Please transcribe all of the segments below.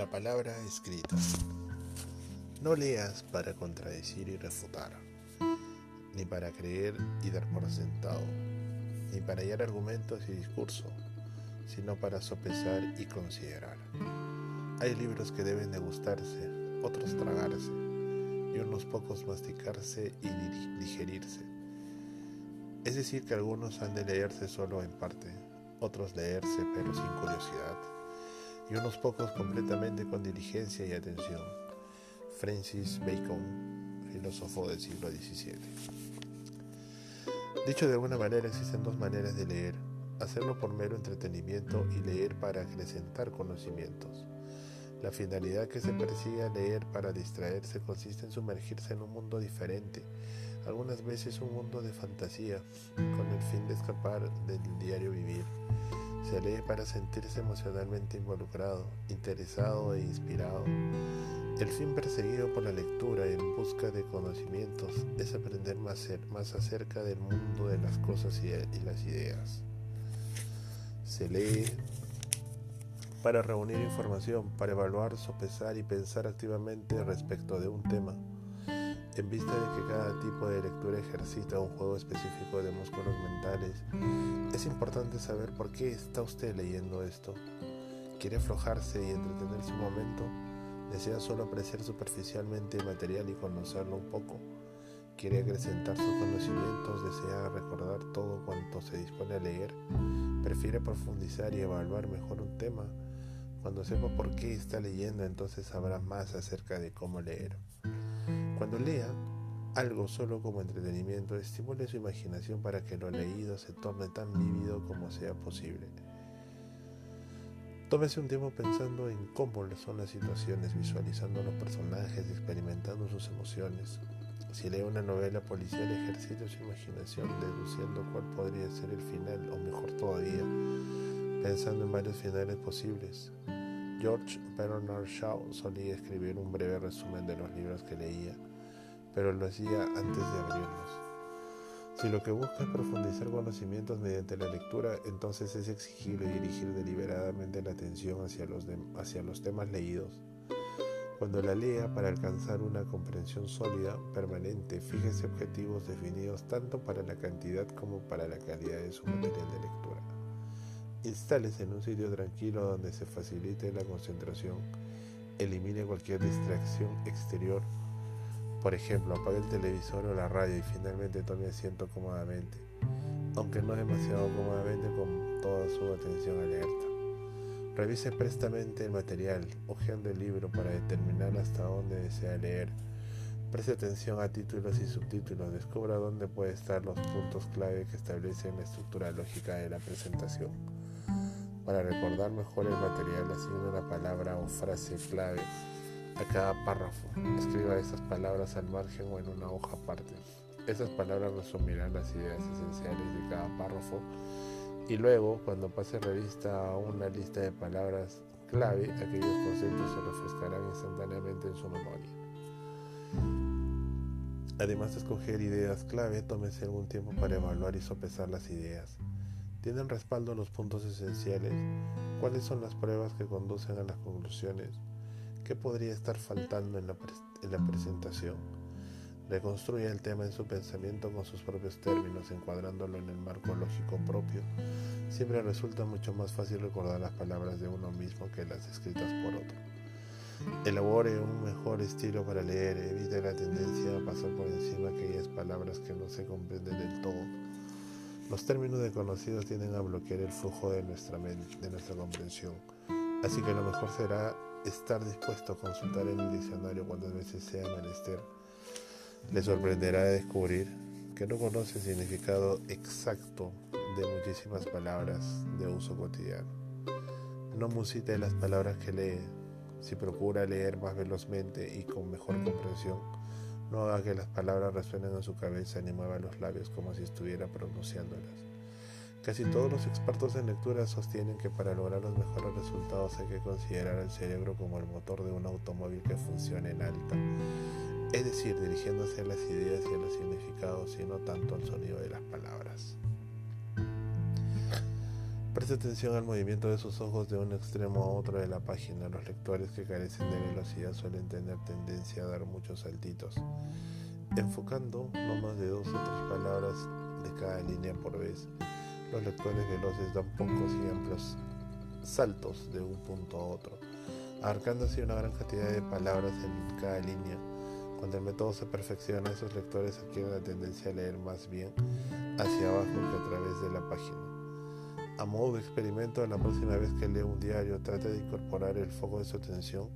La palabra escrita. No leas para contradecir y refutar, ni para creer y dar por sentado, ni para hallar argumentos y discurso, sino para sopesar y considerar. Hay libros que deben degustarse, otros tragarse, y unos pocos masticarse y digerirse. Es decir, que algunos han de leerse solo en parte, otros leerse pero sin curiosidad y unos pocos completamente con diligencia y atención. Francis Bacon, filósofo del siglo XVII. Dicho de alguna manera, existen dos maneras de leer, hacerlo por mero entretenimiento y leer para acrecentar conocimientos. La finalidad que se persigue al leer para distraerse consiste en sumergirse en un mundo diferente, algunas veces un mundo de fantasía, con el fin de escapar del diario vivir se lee para sentirse emocionalmente involucrado, interesado e inspirado. El fin perseguido por la lectura en busca de conocimientos es aprender más, acerca del mundo de las cosas y las ideas. Se lee para reunir información, para evaluar, sopesar y pensar activamente respecto de un tema. En vista de que cada tipo de lectura ejercita un juego específico de músculos mentales, es importante saber por qué está usted leyendo esto. ¿Quiere aflojarse y entretenerse un momento? ¿Desea solo apreciar superficialmente el material y conocerlo un poco? ¿Quiere acrecentar sus conocimientos? ¿Desea recordar todo cuanto se dispone a leer? ¿Prefiere profundizar y evaluar mejor un tema? Cuando sepa por qué está leyendo, entonces sabrá más acerca de cómo leer. Cuando lea algo solo como entretenimiento, estimule su imaginación para que lo leído se torne tan vívido como sea posible. Tómese un tiempo pensando en cómo son las situaciones, visualizando los personajes, experimentando sus emociones. Si lee una novela policial, ejercite su imaginación deduciendo cuál podría ser el final, o mejor todavía, pensando en varios finales posibles. George Bernard Shaw solía escribir un breve resumen de los libros que leía pero lo hacía antes de abrirlos. Si lo que busca es profundizar conocimientos mediante la lectura, entonces es exigible dirigir deliberadamente la atención hacia los, hacia los temas leídos. Cuando la lea para alcanzar una comprensión sólida, permanente, fíjese objetivos definidos tanto para la cantidad como para la calidad de su material de lectura. Instálese en un sitio tranquilo donde se facilite la concentración, elimine cualquier distracción exterior por ejemplo, apague el televisor o la radio y finalmente tome asiento cómodamente, aunque no demasiado cómodamente con toda su atención alerta. Revise prestamente el material, hojeando el libro para determinar hasta dónde desea leer. Preste atención a títulos y subtítulos, descubra dónde pueden estar los puntos clave que establecen la estructura lógica de la presentación. Para recordar mejor el material, asigne una palabra o frase clave a cada párrafo. Escriba esas palabras al margen o en una hoja aparte. Esas palabras resumirán las ideas esenciales de cada párrafo y luego, cuando pase revista a una lista de palabras clave, aquellos conceptos se refrescarán instantáneamente en su memoria. Además de escoger ideas clave, tómese algún tiempo para evaluar y sopesar las ideas. ¿Tienen respaldo los puntos esenciales? ¿Cuáles son las pruebas que conducen a las conclusiones? ¿Qué podría estar faltando en la, presentación? Reconstruye el tema en su pensamiento con sus propios términos, encuadrándolo en el marco lógico propio. Siempre resulta mucho más fácil recordar las palabras de uno mismo que las escritas por otro. Elabore un mejor estilo para leer, evite la tendencia a pasar por encima aquellas palabras que no se comprenden del todo. Los términos desconocidos tienden a bloquear el flujo de nuestra, mente, de nuestra comprensión, así que lo mejor será estar dispuesto a consultar en el diccionario cuantas veces sea menester. Le sorprenderá descubrir que no conoce el significado exacto de muchísimas palabras de uso cotidiano. No musite las palabras que lee. Si procura leer más velozmente y con mejor comprensión, no haga que las palabras resuenen en su cabeza ni mueva los labios como si estuviera pronunciándolas. Casi todos los expertos en lectura sostienen que para lograr los mejores resultados hay que considerar al cerebro como el motor de un automóvil que funcione en alta, es decir, dirigiéndose a las ideas y a los significados y no tanto al sonido de las palabras. Preste atención al movimiento de sus ojos de un extremo a otro de la página. Los lectores que carecen de velocidad suelen tener tendencia a dar muchos saltitos, enfocando no más de dos o tres palabras de cada línea por vez. Los lectores veloces dan pocos y amplios saltos de un punto a otro, abarcando así una gran cantidad de palabras en cada línea. Cuando el método se perfecciona, esos lectores adquieren la tendencia a leer más bien hacia abajo que a través de la página. A modo de experimento, la próxima vez que lea un diario, trate de incorporar el foco de su atención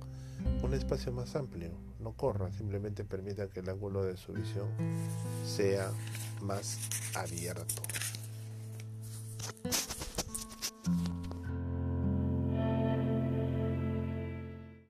un espacio más amplio. No corra, simplemente permita que el ángulo de su visión sea más abierto.